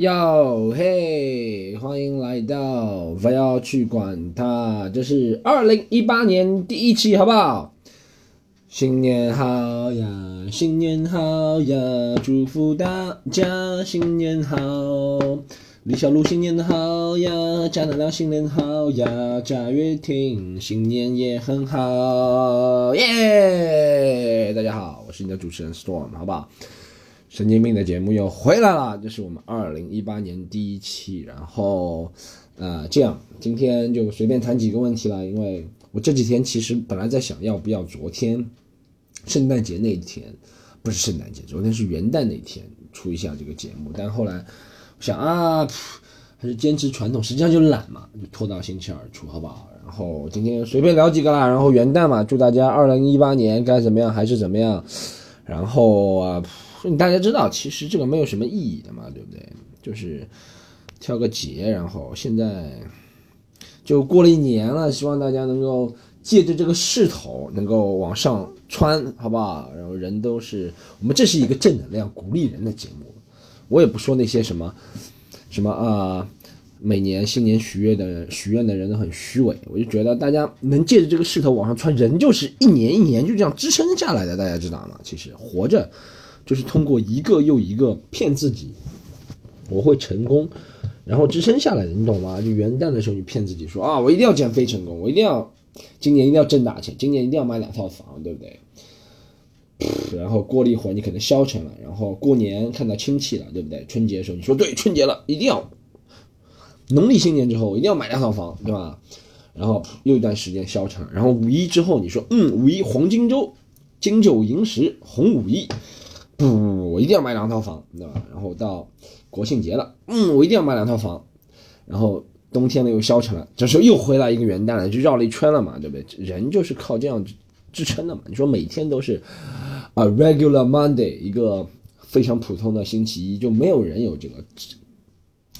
哟嘿，欢迎来到不要去管它，这是二零一八年第一期，好不好？新年好呀，新年好呀，祝福大家新年好。李小璐新年好呀，贾乃亮新年好呀，贾跃亭新年也很好，耶！大家好，我是你的主持人 Storm，好不好？神经病的节目又回来了，这是我们二零一八年第一期，然后，呃，这样今天就随便谈几个问题了，因为我这几天其实本来在想要不要昨天圣诞节那一天，不是圣诞节，昨天是元旦那天出一下这个节目，但后来我想啊，还是坚持传统，实际上就懒嘛，就拖到星期二出，好不好？然后今天随便聊几个啦，然后元旦嘛，祝大家二零一八年该怎么样还是怎么样，然后啊。你大家知道，其实这个没有什么意义的嘛，对不对？就是挑个节，然后现在就过了一年了，希望大家能够借着这个势头，能够往上窜，好不好？然后人都是我们，这是一个正能量、鼓励人的节目。我也不说那些什么什么啊，每年新年许愿的许愿的人都很虚伪。我就觉得大家能借着这个势头往上窜，人就是一年一年就这样支撑下来的，大家知道吗？其实活着。就是通过一个又一个骗自己，我会成功，然后支撑下来的，你懂吗？就元旦的时候你骗自己说啊，我一定要减肥成功，我一定要今年一定要挣大钱，今年一定要买两套房，对不对？然后过了一会儿你可能消沉了，然后过年看到亲戚了，对不对？春节的时候你说对，春节了一定要，农历新年之后一定要买两套房，对吧？然后又一段时间消沉，然后五一之后你说嗯，五一黄金周，金九银十红五一。不不不，我一定要买两套房，对吧？然后到国庆节了，嗯，我一定要买两套房。然后冬天了又消沉了，这时候又回来一个元旦了，就绕了一圈了嘛，对不对？人就是靠这样支撑的嘛。你说每天都是啊，regular Monday，一个非常普通的星期一，就没有人有这个。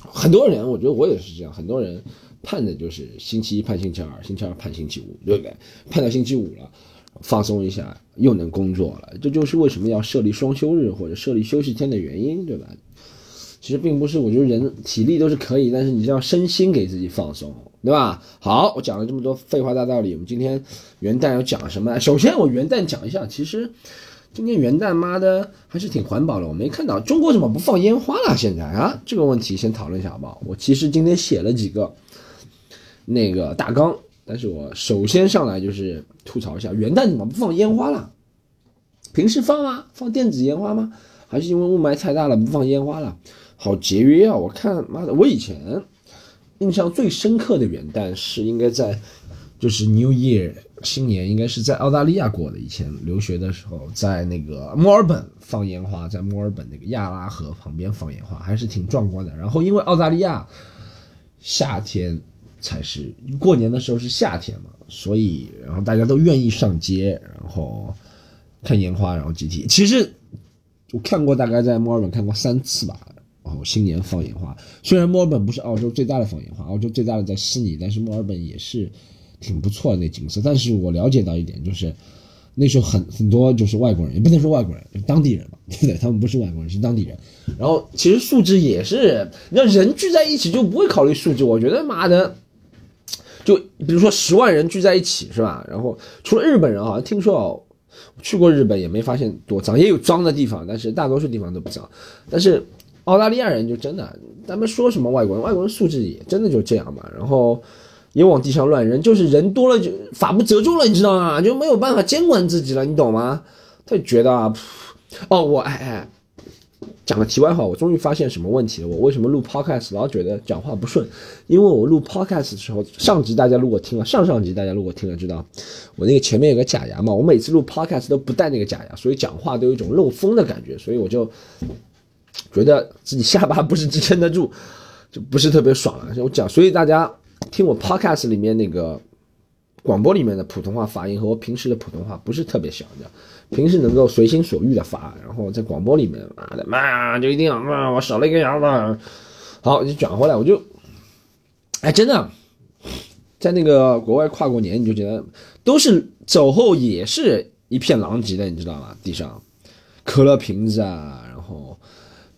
很多人，我觉得我也是这样，很多人盼的就是星期一盼星期二，星期二盼星期五，对不对？盼到星期五了。放松一下，又能工作了，这就是为什么要设立双休日或者设立休息天的原因，对吧？其实并不是，我觉得人体力都是可以，但是你要身心给自己放松，对吧？好，我讲了这么多废话大道理，我们今天元旦要讲什么？首先，我元旦讲一下，其实今天元旦妈的还是挺环保的，我没看到中国怎么不放烟花了？现在啊，这个问题先讨论一下好不好？我其实今天写了几个那个大纲。但是我首先上来就是吐槽一下，元旦怎么不放烟花了？平时放啊，放电子烟花吗？还是因为雾霾太大了不放烟花了？好节约啊！我看妈的，我以前印象最深刻的元旦是应该在就是 New Year 新年，应该是在澳大利亚过的。以前留学的时候，在那个墨尔本放烟花，在墨尔本那个亚拉河旁边放烟花，还是挺壮观的。然后因为澳大利亚夏天。才是过年的时候是夏天嘛，所以然后大家都愿意上街，然后看烟花，然后集体。其实我看过，大概在墨尔本看过三次吧。然后新年放烟花，虽然墨尔本不是澳洲最大的放烟花，澳洲最大的在悉尼，但是墨尔本也是挺不错的那景色。但是我了解到一点，就是那时候很很多就是外国人，也不能说外国人，当地人嘛，对不对？他们不是外国人，是当地人。然后其实素质也是，那人聚在一起就不会考虑素质。我觉得妈的。就比如说十万人聚在一起是吧？然后除了日本人啊，听说哦，去过日本也没发现多脏，也有脏的地方，但是大多数地方都不脏。但是澳大利亚人就真的，咱们说什么外国人，外国人素质也真的就这样嘛。然后也往地上乱扔，就是人多了就法不责众了，你知道吗？就没有办法监管自己了，你懂吗？他就觉得啊，哦，我哎哎。讲个题外话，我终于发现什么问题了。我为什么录 podcast 老觉得讲话不顺？因为我录 podcast 的时候，上集大家如果听了，上上集大家如果听了知道，我那个前面有个假牙嘛。我每次录 podcast 都不戴那个假牙，所以讲话都有一种漏风的感觉，所以我就觉得自己下巴不是支撑得住，就不是特别爽了。我讲，所以大家听我 podcast 里面那个广播里面的普通话发音和我平时的普通话不是特别像的。平时能够随心所欲的发，然后在广播里面，妈的妈就一定要妈我少了一根牙嘛，好你转回来，我就，哎真的，在那个国外跨过年，你就觉得都是走后也是一片狼藉的，你知道吗？地上可乐瓶子啊，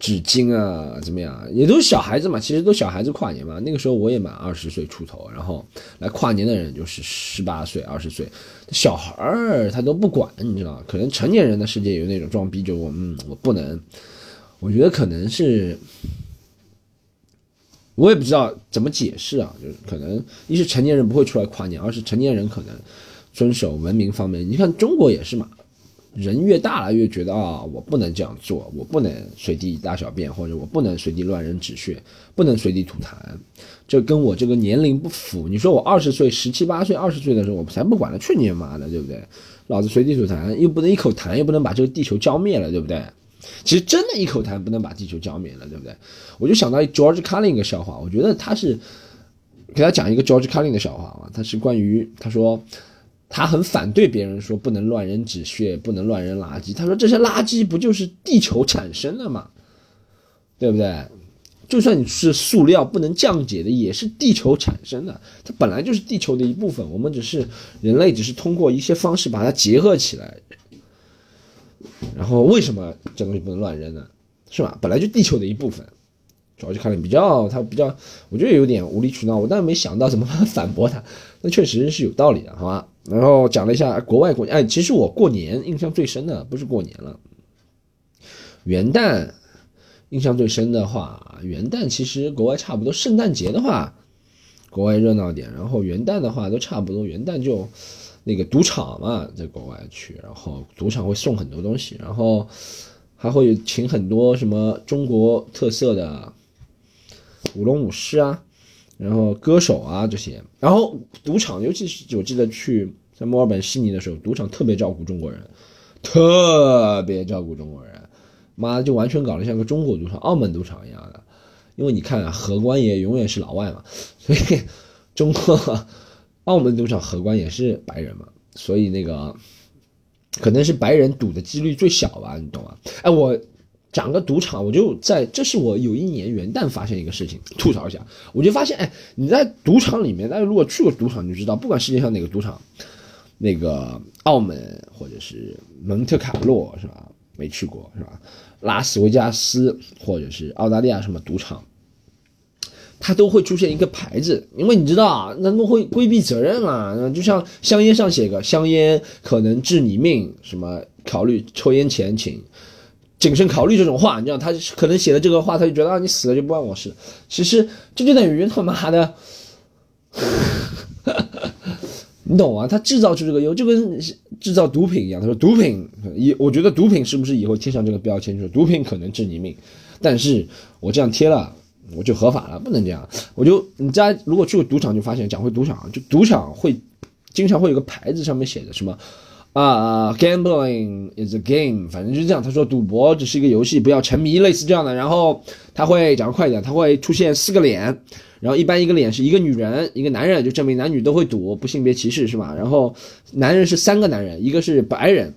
纸巾啊，怎么样？也都是小孩子嘛，其实都小孩子跨年嘛。那个时候我也满二十岁出头，然后来跨年的人就是十八岁、二十岁，小孩儿他都不管，你知道？可能成年人的世界有那种装逼，就我嗯，我不能。我觉得可能是，我也不知道怎么解释啊，就是可能一是成年人不会出来跨年，二是成年人可能遵守文明方面，你看中国也是嘛。人越大了，越觉得啊，我不能这样做，我不能随地大小便，或者我不能随地乱扔纸屑，不能随地吐痰，这跟我这个年龄不符。你说我二十岁、十七八岁、二十岁的时候，我才不管了，去你妈的，对不对？老子随地吐痰，又不能一口痰，又不能把这个地球浇灭了，对不对？其实真的一口痰不能把地球浇灭了，对不对？我就想到 George Carlin 一个笑话，我觉得他是给他讲一个 George Carlin 的笑话啊，他是关于他说。他很反对别人说不能乱扔纸屑，不能乱扔垃圾。他说这些垃圾不就是地球产生的吗？对不对？就算你是塑料，不能降解的，也是地球产生的。它本来就是地球的一部分，我们只是人类，只是通过一些方式把它结合起来。然后为什么这东西不能乱扔呢？是吧？本来就地球的一部分。主要就看了比较，他比较，我觉得有点无理取闹。我当然没想到怎么反驳他，那确实是有道理的，好吧？然后讲了一下国外过年，哎，其实我过年印象最深的不是过年了，元旦印象最深的话，元旦其实国外差不多，圣诞节的话国外热闹点，然后元旦的话都差不多，元旦就那个赌场嘛，在国外去，然后赌场会送很多东西，然后还会请很多什么中国特色的舞龙舞狮啊。然后歌手啊这些，然后赌场，尤其是我记得去在墨尔本悉尼的时候，赌场特别照顾中国人，特别照顾中国人，妈的就完全搞得像个中国赌场、澳门赌场一样的。因为你看啊，荷官也永远是老外嘛，所以中国、澳门赌场荷官也是白人嘛，所以那个可能是白人赌的几率最小吧，你懂吗？哎，我。讲个赌场，我就在，这是我有一年元旦发现一个事情，吐槽一下，我就发现，哎，你在赌场里面，大家如果去过赌场，你就知道，不管世界上哪个赌场，那个澳门或者是蒙特卡洛是吧？没去过是吧？拉斯维加斯或者是澳大利亚什么赌场，它都会出现一个牌子，因为你知道啊，那都会规避责任嘛，就像香烟上写个香烟可能致你命，什么考虑抽烟前请。谨慎考虑这种话，你知道他可能写的这个话，他就觉得啊，你死了就不关我事。其实这就等于他妈的，你懂吗？他制造出这个忧，就跟制造毒品一样。他说毒品以，我觉得毒品是不是以后贴上这个标签，就是毒品可能治你命，但是我这样贴了，我就合法了，不能这样。我就你家如果去过赌场，就发现讲回赌场，就赌场会经常会有个牌子，上面写的什么。啊，gambling is a game，反正就是这样。他说赌博只是一个游戏，不要沉迷，类似这样的。然后他会讲快一点，他会出现四个脸，然后一般一个脸是一个女人，一个男人，就证明男女都会赌，不性别歧视是吧？然后男人是三个男人，一个是白人，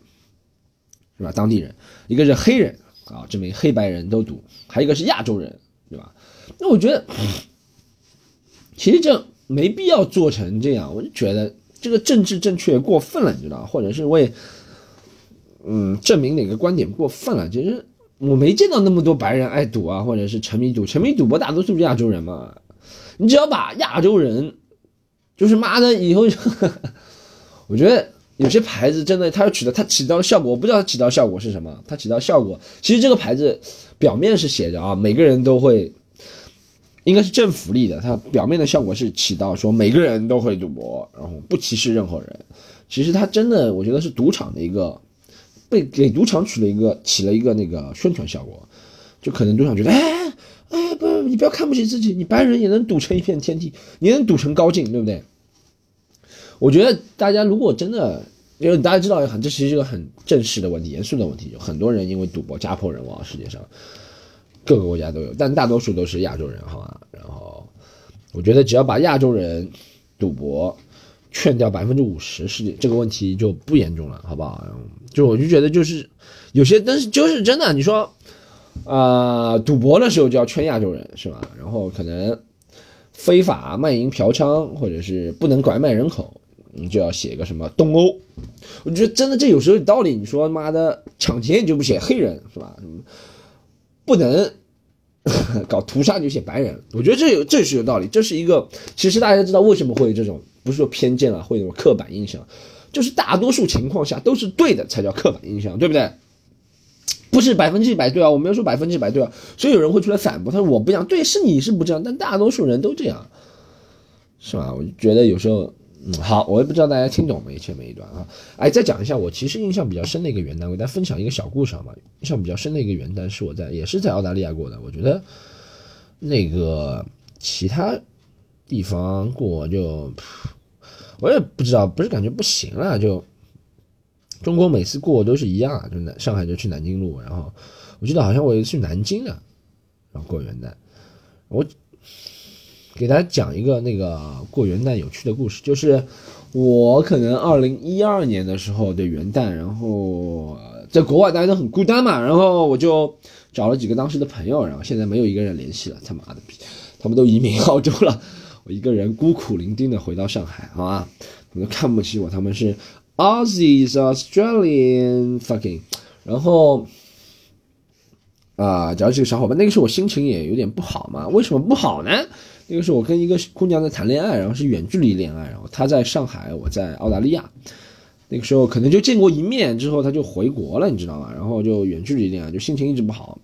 是吧？当地人，一个是黑人啊，证明黑白人都赌，还有一个是亚洲人，对吧？那我觉得其实这没必要做成这样，我就觉得。这个政治正确过分了，你知道或者是为，嗯，证明哪个观点过分了？其实我没见到那么多白人爱赌啊，或者是沉迷赌，沉迷赌博大多数是亚洲人嘛。你只要把亚洲人，就是妈的以后，我觉得有些牌子真的，它取得它起到的效果，我不知道它起到效果是什么。它起到效果，其实这个牌子表面是写着啊，每个人都会。应该是正福利的，它表面的效果是起到说每个人都会赌博，然后不歧视任何人。其实它真的，我觉得是赌场的一个被给赌场取了一个起了一个那个宣传效果，就可能赌场觉得，哎哎不，你不要看不起自己，你白人也能赌成一片天地，你能赌成高进，对不对？我觉得大家如果真的，因为大家知道很，这其实是个很正式的问题，严肃的问题，有很多人因为赌博家破人亡，世界上。各个国家都有，但大多数都是亚洲人，好吧？然后我觉得只要把亚洲人赌博劝掉百分之五十，是这个问题就不严重了，好不好？就我就觉得就是有些，但是就是真的，你说啊，赌博的时候就要劝亚洲人，是吧？然后可能非法卖淫嫖娼，或者是不能拐卖人口，你就要写一个什么东欧。我觉得真的这有时候有道理。你说妈的抢劫你就不写黑人，是吧？什么不能 搞屠杀就写白人。我觉得这有这是有道理，这是一个其实大家知道为什么会有这种不是说偏见啊，会有刻板印象，就是大多数情况下都是对的才叫刻板印象，对不对？不是百分之一百对啊，我没有说百分之一百对啊，所以有人会出来反驳，他说我不这样，对，是你是不这样，但大多数人都这样，是吧？我觉得有时候，嗯，好，我也不知道大家听懂没前面一段啊，哎，再讲一下我其实印象比较深的一个元旦，我给大家分享一个小故事好吗？印象比较深的一个元旦是我在也是在澳大利亚过的，我觉得那个其他地方过就，我也不知道，不是感觉不行了就。中国每次过都是一样，就南上海就去南京路，然后我记得好像我也去南京了，然后过元旦。我给大家讲一个那个过元旦有趣的故事，就是我可能二零一二年的时候的元旦，然后在国外大家都很孤单嘛，然后我就找了几个当时的朋友，然后现在没有一个人联系了，他妈的，他们都移民澳洲了，我一个人孤苦伶仃的回到上海，好吧，他们看不起我，他们是。Aussies, Australian, fucking，然后啊，找几个小伙伴，那个时候我心情也有点不好嘛。为什么不好呢？那个时候我跟一个姑娘在谈恋爱，然后是远距离恋爱，然后她在上海，我在澳大利亚。那个时候可能就见过一面之后，她就回国了，你知道吗？然后就远距离恋爱，就心情一直不好。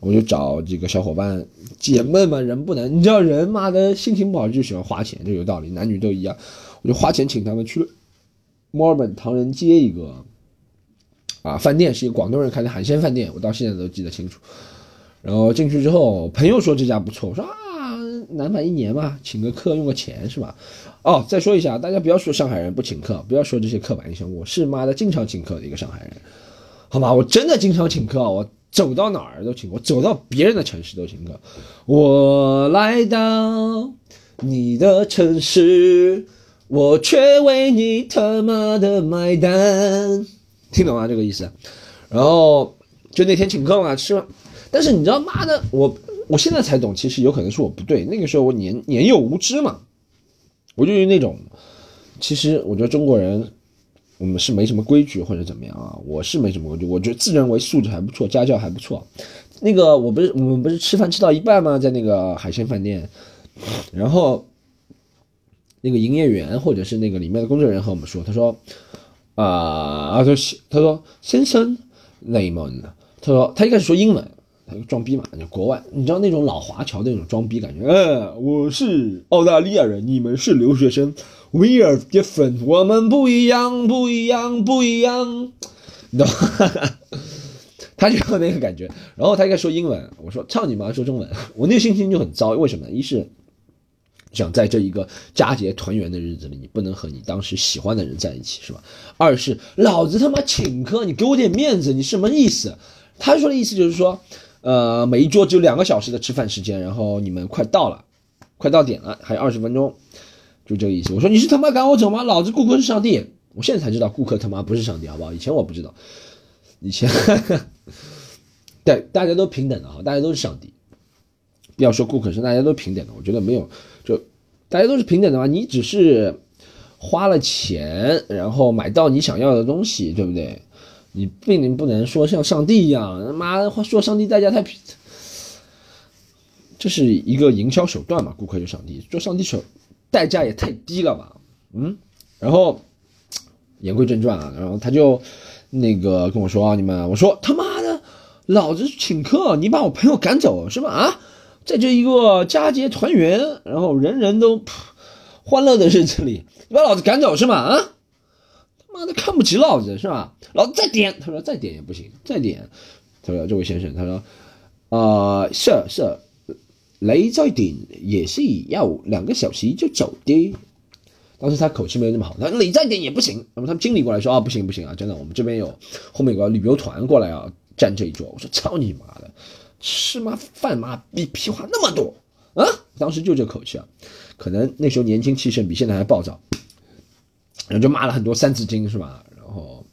我就找几个小伙伴解闷嘛，人不能，你知道人妈的心情不好就喜欢花钱，这有道理，男女都一样。我就花钱请他们去。墨尔本唐人街一个啊饭店是一个广东人开的海鲜饭店，我到现在都记得清楚。然后进去之后，朋友说这家不错，我说啊，难买一年嘛，请个客用个钱是吧？哦，再说一下，大家不要说上海人不请客，不要说这些刻板印象，我是妈的经常请客的一个上海人，好吧？我真的经常请客，我走到哪儿都请，我走到别人的城市都请客。我来到你的城市。我却为你他妈的买单，听懂吗？这个意思。然后就那天请客嘛，吃了。但是你知道，妈的，我我现在才懂，其实有可能是我不对。那个时候我年年幼无知嘛，我就是那种。其实我觉得中国人，我们是没什么规矩或者怎么样啊。我是没什么规矩，我觉得自认为素质还不错，家教还不错。那个我不是我们不是吃饭吃到一半吗？在那个海鲜饭店，然后。那个营业员或者是那个里面的工作人员和我们说，他说，啊，他说，他说，先生，雷蒙，他说，他一开始说英文，装逼嘛，就国外，你知道那种老华侨那种装逼感觉，哎，我是澳大利亚人，你们是留学生，We are different，我们不一样，不一样，不一样，你懂吗？他就有那个感觉，然后他应该说英文，我说操你妈，说中文，我那个心情就很糟，为什么？一是。想在这一个佳节团圆的日子里，你不能和你当时喜欢的人在一起，是吧？二是老子他妈请客，你给我点面子，你什么意思？他说的意思就是说，呃，每一桌只有两个小时的吃饭时间，然后你们快到了，快到点了，还有二十分钟，就这个意思。我说你是他妈赶我走吗？老子顾客是上帝，我现在才知道顾客他妈不是上帝，好不好？以前我不知道，以前对大家都平等的哈，大家都是上帝。不要说顾客是大家都平等的，我觉得没有。就大家都是平等的嘛，你只是花了钱，然后买到你想要的东西，对不对？你并不能说像上帝一样，他妈的说上帝代价太，这是一个营销手段嘛？顾客就上帝，做上帝手代价也太低了吧？嗯，然后言归正传啊，然后他就那个跟我说啊，你们，我说他妈的，老子请客，你把我朋友赶走是吧？啊？在这一个佳节团圆，然后人人都欢乐的日子里，你把老子赶走是吗？啊，妈的看不起老子是吧？老子再点，他说再点也不行，再点，他说这位先生，他说，啊，是是，雷再点也是要两个小时就走的。当时他口气没有那么好，他说你再点也不行。那么他们经理过来说啊，不行不行啊，真的，我们这边有后面有个旅游团过来啊，占这一桌。我说操你妈的！吃嘛饭嘛，比屁话那么多啊！当时就这口气啊，可能那时候年轻气盛，比现在还暴躁，然后就骂了很多三字经是吧？然后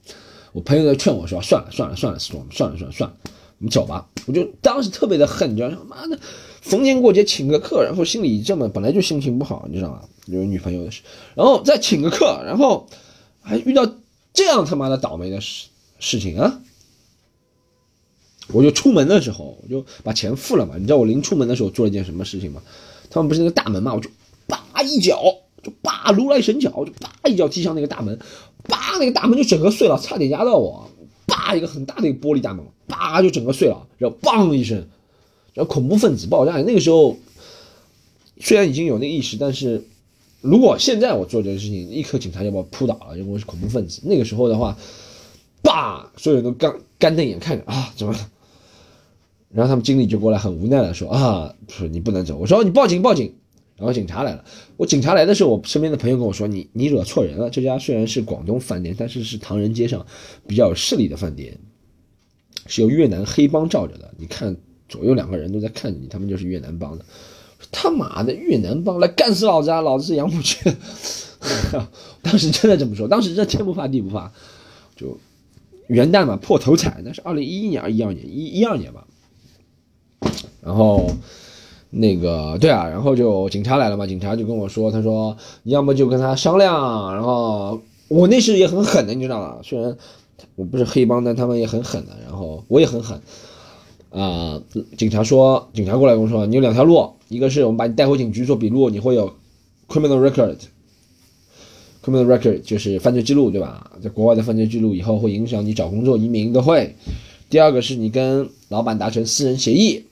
我朋友在劝我说：“算了算了算了，storm，算了算了算了，我们走吧。”我就当时特别的恨，你知道吗？妈的，逢年过节请个客，然后心里这么本来就心情不好，你知道吗？有女朋友的事，然后再请个客，然后还遇到这样他妈的倒霉的事事情啊！我就出门的时候，我就把钱付了嘛。你知道我临出门的时候做了一件什么事情吗？他们不是那个大门嘛，我就叭一脚，就叭如来神脚，就叭一脚踢向那个大门，叭那个大门就整个碎了，差点压到我。叭一个很大的一个玻璃大门，叭就整个碎了，然后嘣一声，然后恐怖分子爆炸。那个时候虽然已经有那意识，但是如果现在我做这个事情，立刻警察就把我扑倒了，因为我是恐怖分子。那个时候的话，叭，所有人都干干瞪眼看着啊，怎么？然后他们经理就过来，很无奈的说啊，说你不能走。我说你报警报警。然后警察来了，我警察来的时候，我身边的朋友跟我说，你你惹错人了。这家虽然是广东饭店，但是是唐人街上比较有势力的饭店，是由越南黑帮罩着的。你看左右两个人都在看着你，他们就是越南帮的。他妈的越南帮来干死老子啊！老子是杨浦区。当时真的这么说，当时这天不怕地不怕，就元旦嘛破头彩，那是二零一一年、一二年、一一二年吧，然后。那个对啊，然后就警察来了嘛，警察就跟我说，他说你要么就跟他商量，然后我那时也很狠的，你知道吗？虽然我不是黑帮，但他们也很狠的，然后我也很狠啊。警察说，警察过来跟我说，你有两条路，一个是我们把你带回警局做笔录，你会有 criminal record，criminal record 就是犯罪记录，对吧？在国外的犯罪记录以后会影响你找工作、移民都会。第二个是你跟老板达成私人协议。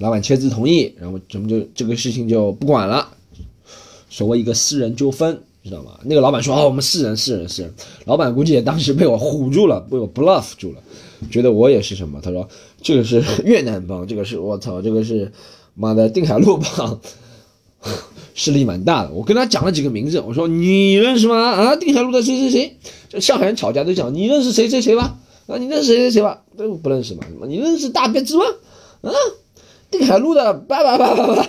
老板签字同意，然后咱们就这个事情就不管了，所谓一个私人纠纷，知道吗？那个老板说：“哦，我们私人，私人，私人。”老板估计也当时被我唬住了，被我 bluff 住了，觉得我也是什么？他说：“这个是 越南帮，这个是我操，这个是妈的定海路帮，势力蛮大的。”我跟他讲了几个名字，我说：“你认识吗？啊，定海路的谁谁谁？这上海人吵架都讲，你认识谁谁谁吧？啊，你认识谁谁谁吧？都不认识嘛？你认识大辫子吗？啊？”定海路的叭叭叭叭叭，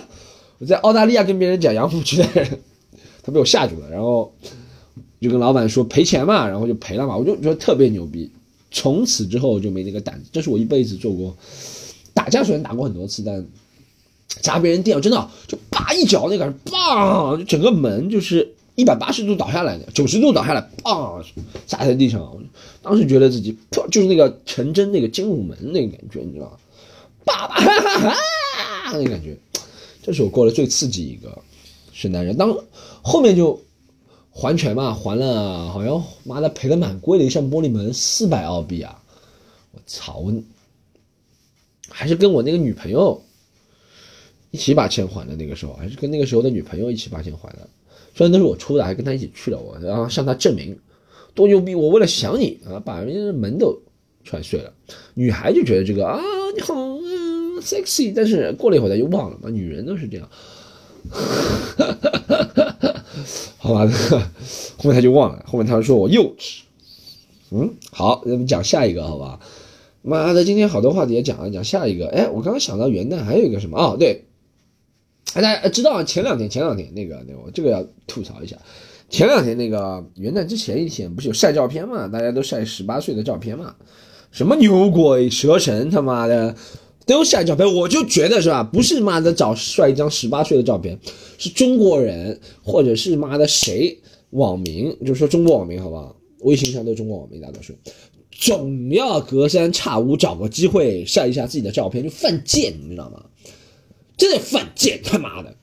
我在澳大利亚跟别人讲杨浦区的人，他被我吓住了，然后就跟老板说赔钱嘛，然后就赔了嘛，我就觉得特别牛逼。从此之后就没那个胆子，这是我一辈子做过打架，虽然打过很多次，但砸别人店真的就叭一脚那个，砰，就整个门就是一百八十度倒下来的，九十度倒下来，砰，砸在地上。当时觉得自己就是那个陈真那个精武门那个感觉，你知道吗？爸爸，哈哈哈，那感觉，这是我过得最刺激一个圣诞人。当后面就还钱嘛，还了，好像妈的赔了蛮贵的一扇玻璃门，四百澳币啊！我操，我还是跟我那个女朋友一起把钱还的。那个时候还是跟那个时候的女朋友一起把钱还的，虽然都是我出的，还跟她一起去了。我然后向她证明多牛逼！我为了想你啊，把人家门都踹碎了。女孩就觉得这个啊，你好。sexy，但是过了一会儿他就忘了嘛，女人都是这样，好吧，后面他就忘了，后面他说我幼稚，嗯，好，我们讲下一个，好吧，妈的，今天好多话题也讲了，讲下一个，哎，我刚刚想到元旦还有一个什么？哦，对，大家知道前两天前两天那个那个，这个要吐槽一下，前两天那个元旦之前一天不是有晒照片嘛，大家都晒十八岁的照片嘛，什么牛鬼蛇神他妈的。都晒照片，我就觉得是吧？不是妈的找帅一张十八岁的照片，是中国人或者是妈的谁网民，就是说中国网民好不好？微信上都是中国网民大多数，总要隔三差五找个机会晒一下自己的照片，就犯贱，你知道吗？真的犯贱，他妈的，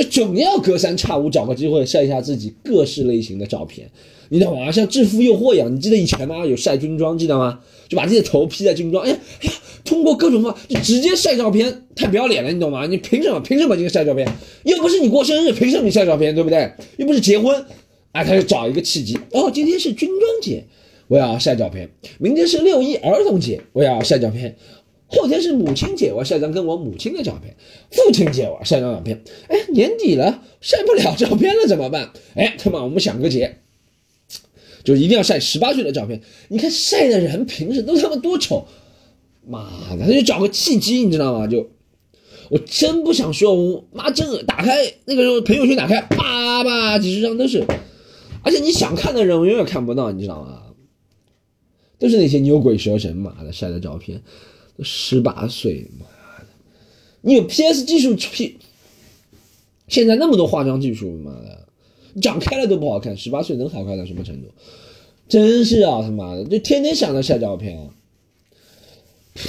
就总要隔三差五找个机会晒一下自己各式类型的照片，你知道吗？像制服诱惑一样，你记得以前吗？有晒军装，记得吗？就把自己的头披在军装，哎呀哎呀。通过各种方法就直接晒照片，太不要脸了，你懂吗？你凭什么？凭什么今天晒照片？又不是你过生日，凭什么你晒照片？对不对？又不是结婚，哎，他就找一个契机。哦，今天是军装节，我要晒照片。明天是六一儿童节，我要晒照片。后天是母亲节，我晒张跟我母亲的照片。父亲节我晒张照片。哎，年底了，晒不了照片了怎么办？哎，他妈，我们想个节，就一定要晒十八岁的照片。你看晒的人平时都他妈多丑。妈的，他就找个契机，你知道吗？就我真不想说，我妈真打开那个时候朋友圈打开，叭叭几十张都是，而且你想看的人我永远看不到，你知道吗？都是那些牛鬼蛇神，妈的晒的照片，十八岁，妈的，你有 PS 技术 P，现在那么多化妆技术，妈的，长开了都不好看，十八岁能好看到什么程度？真是啊，他妈的，就天天想着晒照片。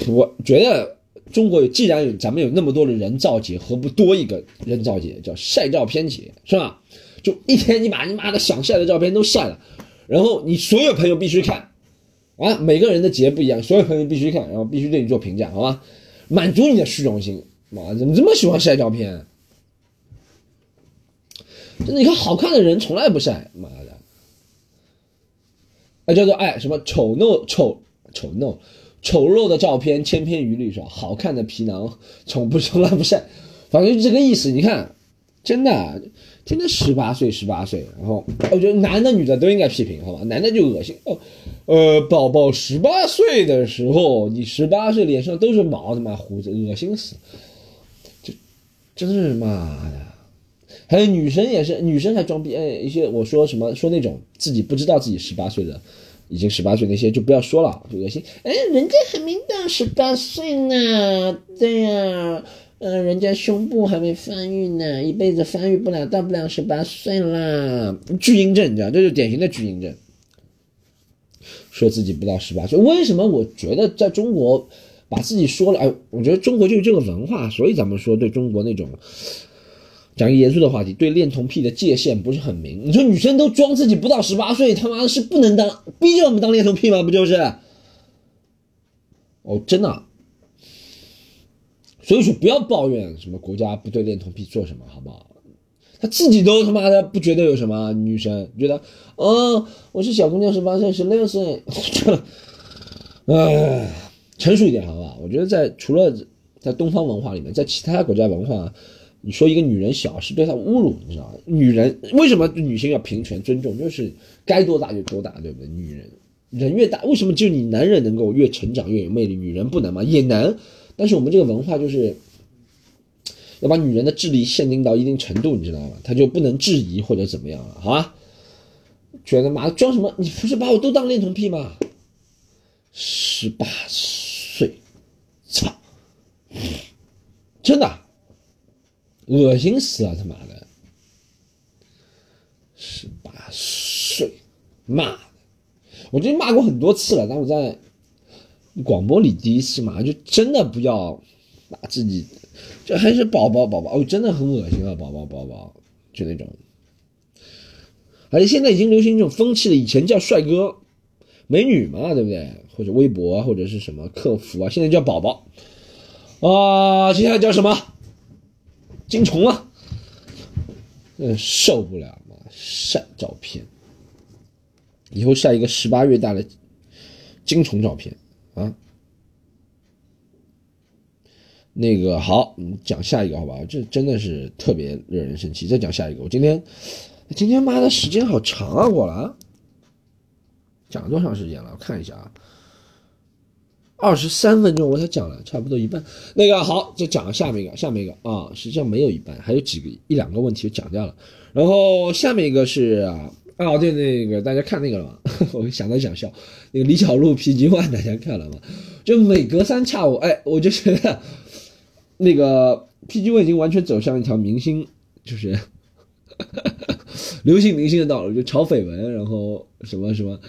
我觉得中国既然有咱们有那么多的人造节，何不多一个人造节，叫晒照片节，是吧？就一天你把你妈的想晒的照片都晒了，然后你所有朋友必须看，啊，每个人的节不一样，所有朋友必须看，然后必须对你做评价，好吧？满足你的虚荣心。妈，怎么这么喜欢晒照片？真的，你看好看的人从来不晒，妈的！啊，叫做哎什么丑陋丑丑陋丑陋的照片千篇一律是吧？好看的皮囊从不从来不晒，反正就这个意思。你看，真的，天天十八岁十八岁，然后我觉得男的女的都应该批评，好吧？男的就恶心哦，呃，宝宝十八岁的时候，你十八岁脸上都是毛，他妈胡子，恶心死！就真是妈的。还有女生也是，女生还装逼哎！一些我说什么说那种自己不知道自己十八岁的，已经十八岁那些就不要说了，就恶心。哎，人家还没到十八岁呢，对呀，嗯，人家胸部还没发育呢，一辈子发育不了，到不了十八岁啦。巨婴症，你知道，这是典型的巨婴症。说自己不到十八岁，为什么？我觉得在中国把自己说了，哎，我觉得中国就是这个文化，所以咱们说对中国那种。讲个严肃的话题，对恋童癖的界限不是很明。你说女生都装自己不到十八岁，他妈的是不能当，逼着我们当恋童癖吗？不就是？哦，真的。所以说不要抱怨什么国家不对恋童癖做什么，好不好？他自己都他妈的不觉得有什么，女生觉得，哦，我是小姑娘，十八岁、十六岁，哎，成熟一点，好不好？我觉得在除了在东方文化里面，在其他国家文化。你说一个女人小是对她侮辱，你知道吗？女人为什么女性要平权尊重？就是该多大就多大，对不对？女人人越大，为什么就你男人能够越成长越有魅力，女人不能吗？也能，但是我们这个文化就是要把女人的智力限定到一定程度，你知道吗？她就不能质疑或者怎么样了，好吧？觉得妈装什么？你不是把我都当恋童癖吗？十八岁，操，真的。恶心死了，他妈的！十八岁，骂的，我就骂过很多次了。但我在广播里第一次嘛，就真的不要把自己，这还是宝宝宝宝哦，真的很恶心啊，宝宝宝宝，就那种。而且现在已经流行一种风气了，以前叫帅哥、美女嘛，对不对？或者微博或者是什么客服啊，现在叫宝宝啊，接下来叫什么？金虫啊，嗯，受不了嘛！晒照片，以后晒一个十八月大的金虫照片啊。那个好，讲下一个好吧？这真的是特别惹人生气。再讲下一个，我今天今天妈的时间好长啊！过了，讲了多长时间了？我看一下啊。二十三分钟我才讲了差不多一半，那个好，就讲下面一个，下面一个啊，实际上没有一半，还有几个一两个问题讲掉了。然后下面一个是啊，哦对，那个大家看那个了吗？我想到想笑，那个李小璐 PG One 大家看了吗？就每隔三差五，哎，我就觉得那个 PG One 已经完全走向一条明星，就是 流行明星的道路，就炒绯闻，然后什么什么，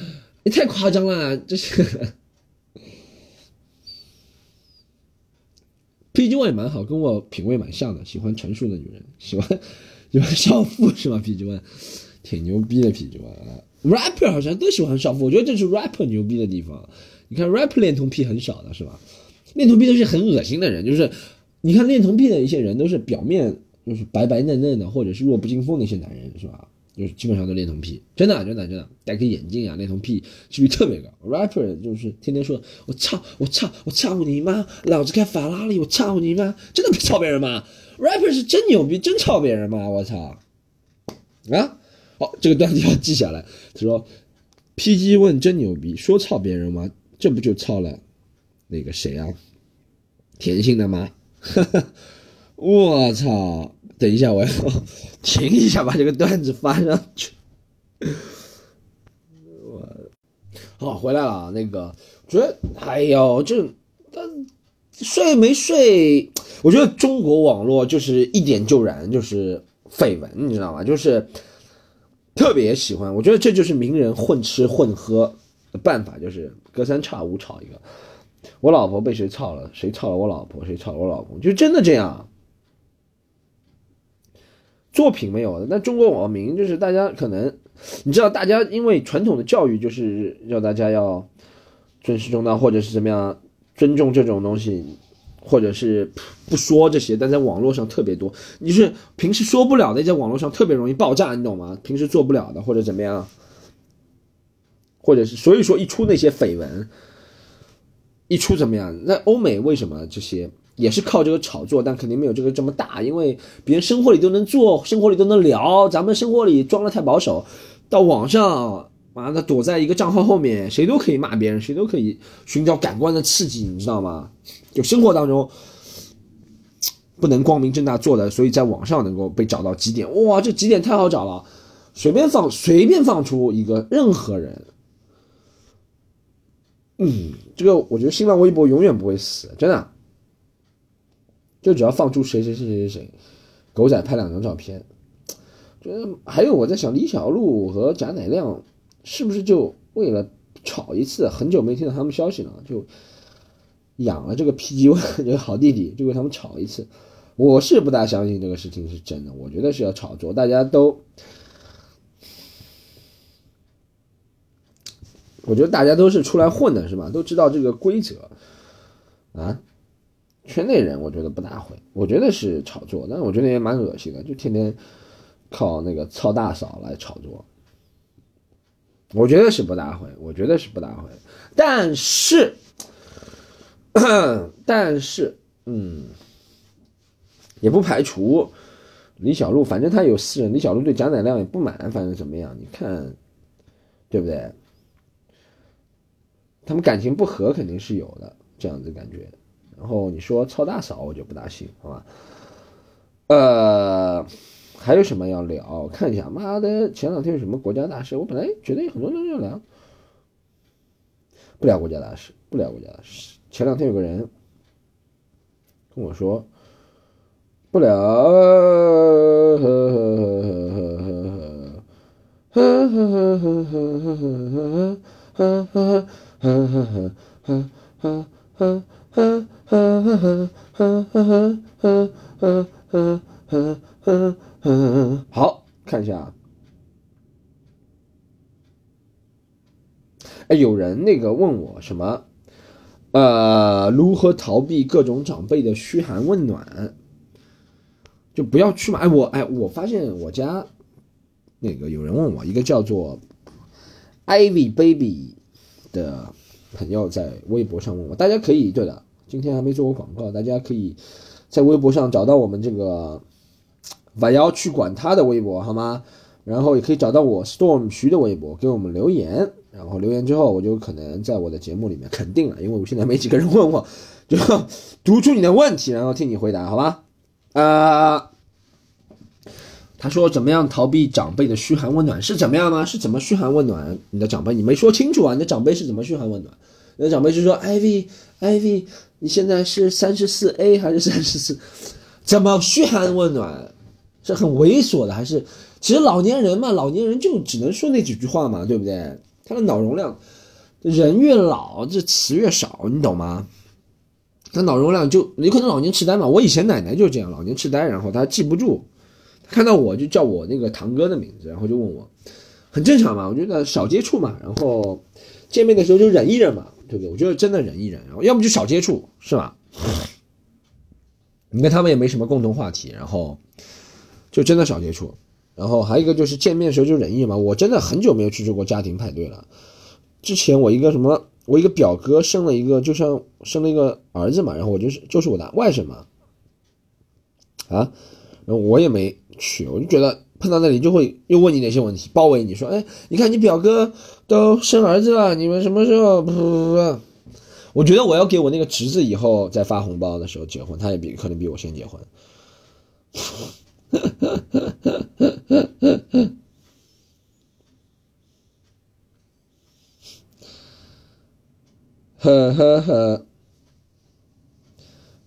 也太夸张了，这是。PG One 也蛮好，跟我品味蛮像的，喜欢成熟的女人，喜欢喜欢少妇是吗？PG One 挺牛逼的，PG One 啊，rapper 好像都喜欢少妇，我觉得这是 rapper 牛逼的地方。你看 rapper 恋童癖很少的是吧？恋童癖都是很恶心的人，就是你看恋童癖的一些人都是表面就是白白嫩嫩的，或者是弱不禁风的一些男人是吧？就是基本上都恋童癖，真的真的真的戴个眼镜啊，恋童癖几率特别高。rapper 就是天天说我操我操我操你妈，老子开法拉利，我操你妈，真的操别人吗？rapper 是真牛逼，真操别人吗？我操啊！好，这个段子要记下来。他说，PG 问真牛逼，说操别人吗？这不就操了那个谁啊？甜心的吗？我操！等一下，我要 停一下，把这个段子发上去。我好回来了，那个觉得，哎呦，这他睡没睡？我觉得中国网络就是一点就燃，就是绯闻，你知道吗？就是特别喜欢。我觉得这就是名人混吃混喝的办法，就是隔三差五炒一个。我老婆被谁操了？谁操了我老婆？谁操了我老公？就真的这样。作品没有的，那中国网民就是大家可能，你知道，大家因为传统的教育就是要大家要尊师重道，或者是怎么样尊重这种东西，或者是不说这些，但在网络上特别多。你是平时说不了的，在网络上特别容易爆炸，你懂吗？平时做不了的或者怎么样，或者是所以说一出那些绯闻，一出怎么样？那欧美为什么这些？也是靠这个炒作，但肯定没有这个这么大，因为别人生活里都能做，生活里都能聊，咱们生活里装的太保守，到网上，妈的躲在一个账号后面，谁都可以骂别人，谁都可以寻找感官的刺激，你知道吗？就生活当中不能光明正大做的，所以在网上能够被找到几点，哇，这几点太好找了，随便放，随便放出一个任何人，嗯，这个我觉得新浪微博永远不会死，真的。就只要放出谁谁谁谁谁，狗仔拍两张照片，觉得还有我在想李小璐和贾乃亮是不是就为了炒一次？很久没听到他们消息了，就养了这个 PG One 这个好弟弟，就为他们炒一次。我是不大相信这个事情是真的，我觉得是要炒作。大家都，我觉得大家都是出来混的，是吧？都知道这个规则啊。圈内人我觉得不大会，我觉得是炒作，但是我觉得也蛮恶心的，就天天靠那个操大嫂来炒作。我觉得是不大会，我觉得是不大会，但是，但是，嗯，也不排除李小璐，反正他有私人，李小璐对贾乃亮也不满，反正怎么样，你看，对不对？他们感情不和肯定是有的，这样子感觉。然后你说操大嫂，我就不大信，好吧？呃，还有什么要聊？看一下，妈的，前两天有什么国家大事？我本来觉得有很多东西要聊，不聊国家大事，不聊国家大事。前两天有个人跟我说，不聊，呵呵呵呵呵呵呵呵呵呵呵呵呵呵呵。呵呵呵呵呵呵呵呵呵呵呵，嗯好看一下。哎，有人那个问我什么？呃，如何逃避各种长辈的嘘寒问暖？就不要去嘛。哎，我哎，我发现我家那个有人问我，一个叫做 Ivy Baby 的朋友在微博上问我，大家可以对的。今天还没做过广告，大家可以在微博上找到我们这个晚要去管他的微博，好吗？然后也可以找到我 Storm 徐的微博，给我们留言。然后留言之后，我就可能在我的节目里面肯定了，因为我现在没几个人问我，就读出你的问题，然后替你回答，好吧？啊，他说怎么样逃避长辈的嘘寒问暖？是怎么样吗？是怎么嘘寒问暖你的长辈？你没说清楚啊！你的长辈是怎么嘘寒问暖？你的长辈是说，Ivy，Ivy。你现在是三十四 A 还是三十四？怎么嘘寒问暖？是很猥琐的，还是？其实老年人嘛，老年人就只能说那几句话嘛，对不对？他的脑容量，人越老这词越少，你懂吗？他脑容量就有可能老年痴呆嘛。我以前奶奶就这样，老年痴呆，然后他记不住，看到我就叫我那个堂哥的名字，然后就问我，很正常嘛。我觉得少接触嘛，然后见面的时候就忍一忍嘛。对不对？我觉得真的忍一忍，然后要么就少接触，是吧？你跟他们也没什么共同话题，然后就真的少接触。然后还有一个就是见面的时候就忍一嘛。我真的很久没有去做过家庭派对了。之前我一个什么，我一个表哥生了一个，就像生了一个儿子嘛，然后我就是就是我的外甥嘛，啊，然后我也没去，我就觉得。碰到那里就会又问你哪些问题，包围你说，哎，你看你表哥都生儿子了，你们什么时候？不不不，我觉得我要给我那个侄子以后再发红包的时候结婚，他也比可能比我先结婚。呵呵呵呵呵呵呵呵，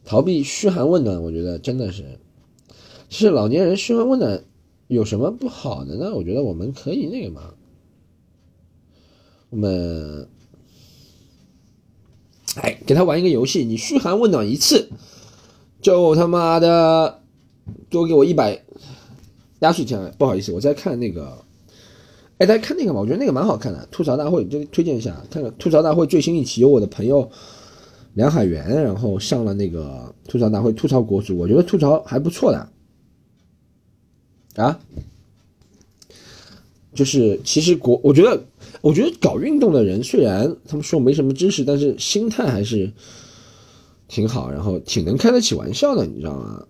逃避嘘寒问暖，我觉得真的是，是老年人嘘寒问暖。有什么不好的呢？我觉得我们可以那个嘛，我们哎，给他玩一个游戏，你嘘寒问暖一次，就他妈的多给我一百压岁钱。不好意思，我在看那个，哎，大家看那个吧，我觉得那个蛮好看的，吐槽大会，就推荐一下，看看吐槽大会最新一期，有我的朋友梁海源，然后上了那个吐槽大会，吐槽国足，我觉得吐槽还不错的，啊。就是其实国，我觉得，我觉得搞运动的人虽然他们说没什么知识，但是心态还是挺好，然后挺能开得起玩笑的，你知道吗？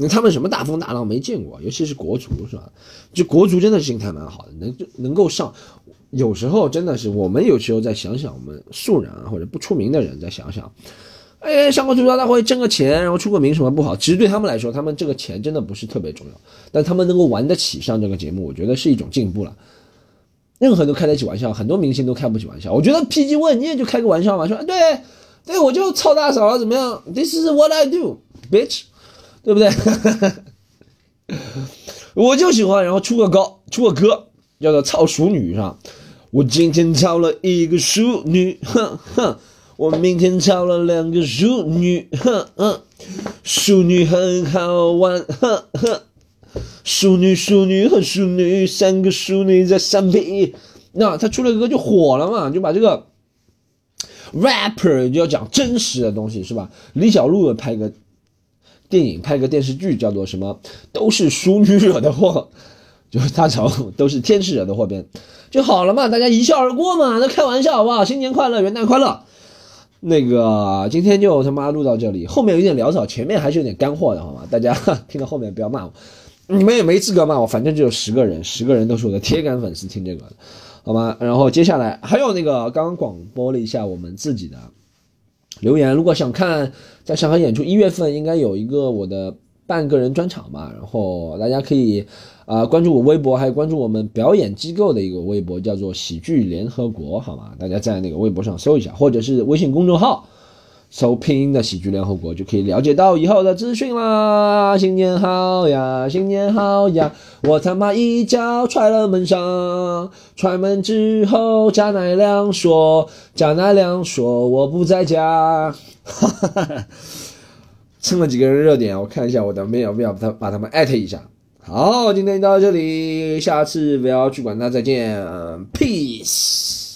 那他们什么大风大浪没见过，尤其是国足是吧？就国足真的心态蛮好的，能能够上，有时候真的是我们有时候再想想，我们素人啊或者不出名的人再想想。哎，上个吐槽大会挣个钱，然后出个名什么不好？其实对他们来说，他们这个钱真的不是特别重要。但他们能够玩得起上这个节目，我觉得是一种进步了。任何人都开得起玩笑，很多明星都开不起玩笑。我觉得 PG 问你也就开个玩笑嘛，说对对，我就操大嫂了怎么样？This is what I do, bitch，对不对？我就喜欢，然后出个歌，出个歌叫做《操熟女》是吧。我今天操了一个熟女，哼哼。我明天找了两个熟女，哼哼，淑女很好玩，哼哼，淑女淑女和淑女，三个淑女在三 P，那他出了歌就火了嘛，就把这个 rapper 就要讲真实的东西是吧？李小璐拍个电影，拍个电视剧叫做什么？都是淑女惹的祸，就是他朝都是天使惹的祸边就好了嘛，大家一笑而过嘛，那开玩笑好不好？新年快乐，元旦快乐。那个今天就他妈录到这里，后面有点潦草，前面还是有点干货的，好吗？大家听到后面不要骂我，你们也没资格骂我，反正只有十个人，十个人都是我的铁杆粉丝，听这个，好吗？然后接下来还有那个刚刚广播了一下我们自己的留言，如果想看在上海演出，一月份应该有一个我的半个人专场吧，然后大家可以。啊，关注我微博，还有关注我们表演机构的一个微博，叫做喜剧联合国，好吗？大家在那个微博上搜一下，或者是微信公众号搜拼音的喜剧联合国，就可以了解到以后的资讯啦。新年好呀，新年好呀！我他妈一脚踹了门上，踹门之后，贾乃亮说，贾乃亮说我不在家，哈哈哈哈蹭了几个人热点，我看一下我的 mail，不要把他把他们艾特一下。好，今天到这里，下次不要去管他，再见，peace。